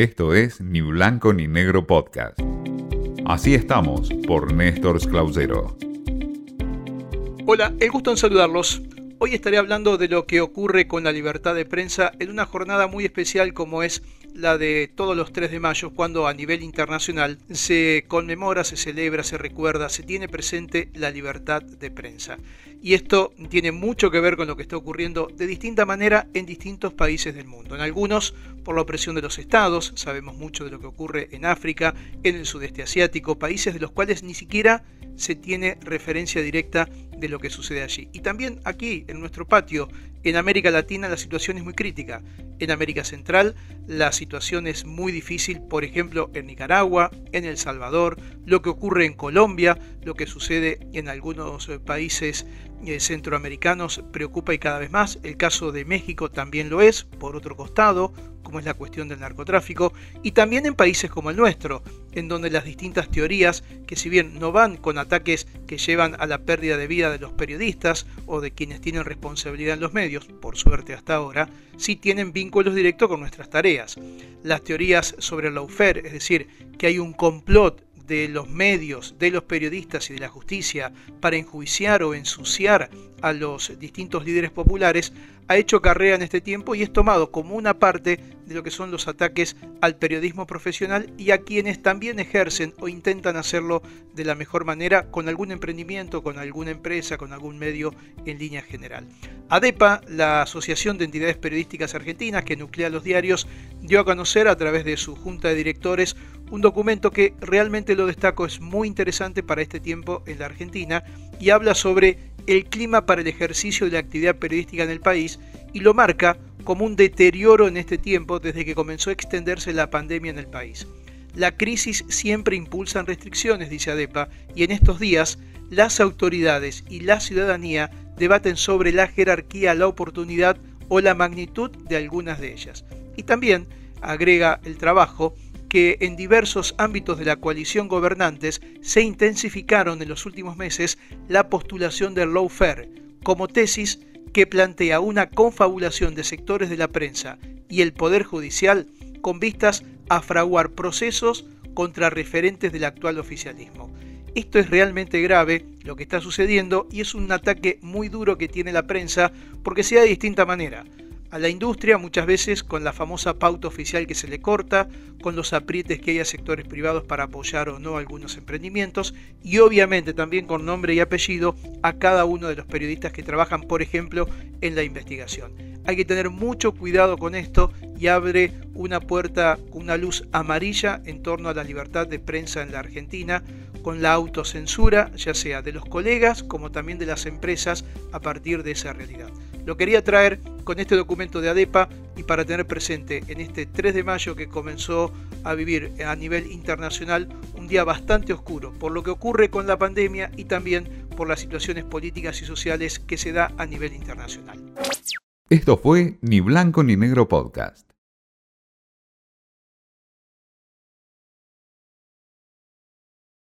Esto es Ni Blanco ni Negro Podcast. Así estamos por Néstor Clausero. Hola, el gusto en saludarlos. Hoy estaré hablando de lo que ocurre con la libertad de prensa en una jornada muy especial como es la de todos los 3 de mayo, cuando a nivel internacional se conmemora, se celebra, se recuerda, se tiene presente la libertad de prensa. Y esto tiene mucho que ver con lo que está ocurriendo de distinta manera en distintos países del mundo. En algunos por la opresión de los estados, sabemos mucho de lo que ocurre en África, en el sudeste asiático, países de los cuales ni siquiera se tiene referencia directa de lo que sucede allí. Y también aquí, en nuestro patio, en América Latina, la situación es muy crítica. En América Central, la situación es muy difícil, por ejemplo, en Nicaragua, en El Salvador, lo que ocurre en Colombia, lo que sucede en algunos eh, países eh, centroamericanos preocupa y cada vez más. El caso de México también lo es, por otro costado, como es la cuestión del narcotráfico, y también en países como el nuestro, en donde las distintas teorías, que si bien no van con ataques que llevan a la pérdida de vida de los periodistas o de quienes tienen responsabilidad en los medios, por suerte hasta ahora, sí tienen vínculos directos con nuestras tareas. Las teorías sobre el lawfare, es decir, que hay un complot de los medios, de los periodistas y de la justicia para enjuiciar o ensuciar a los distintos líderes populares, ha hecho carrera en este tiempo y es tomado como una parte de lo que son los ataques al periodismo profesional y a quienes también ejercen o intentan hacerlo de la mejor manera con algún emprendimiento, con alguna empresa, con algún medio en línea general. ADEPA, la Asociación de Entidades Periodísticas Argentinas que nuclea los diarios, dio a conocer a través de su junta de directores un documento que realmente lo destaco, es muy interesante para este tiempo en la Argentina y habla sobre el clima para el ejercicio de la actividad periodística en el país y lo marca como un deterioro en este tiempo desde que comenzó a extenderse la pandemia en el país. La crisis siempre impulsa restricciones, dice ADEPA, y en estos días las autoridades y la ciudadanía debaten sobre la jerarquía, la oportunidad o la magnitud de algunas de ellas. Y también, agrega el trabajo, que en diversos ámbitos de la coalición gobernantes se intensificaron en los últimos meses la postulación del lawfare como tesis que plantea una confabulación de sectores de la prensa y el Poder Judicial con vistas a fraguar procesos contra referentes del actual oficialismo. Esto es realmente grave lo que está sucediendo y es un ataque muy duro que tiene la prensa porque sea de distinta manera a la industria, muchas veces con la famosa pauta oficial que se le corta, con los aprietes que hay a sectores privados para apoyar o no algunos emprendimientos y obviamente también con nombre y apellido a cada uno de los periodistas que trabajan, por ejemplo, en la investigación. Hay que tener mucho cuidado con esto y abre una puerta, una luz amarilla en torno a la libertad de prensa en la Argentina, con la autocensura, ya sea de los colegas como también de las empresas, a partir de esa realidad. Lo quería traer con este documento de ADEPA y para tener presente en este 3 de mayo que comenzó a vivir a nivel internacional un día bastante oscuro por lo que ocurre con la pandemia y también por las situaciones políticas y sociales que se da a nivel internacional. Esto fue Ni Blanco ni Negro Podcast.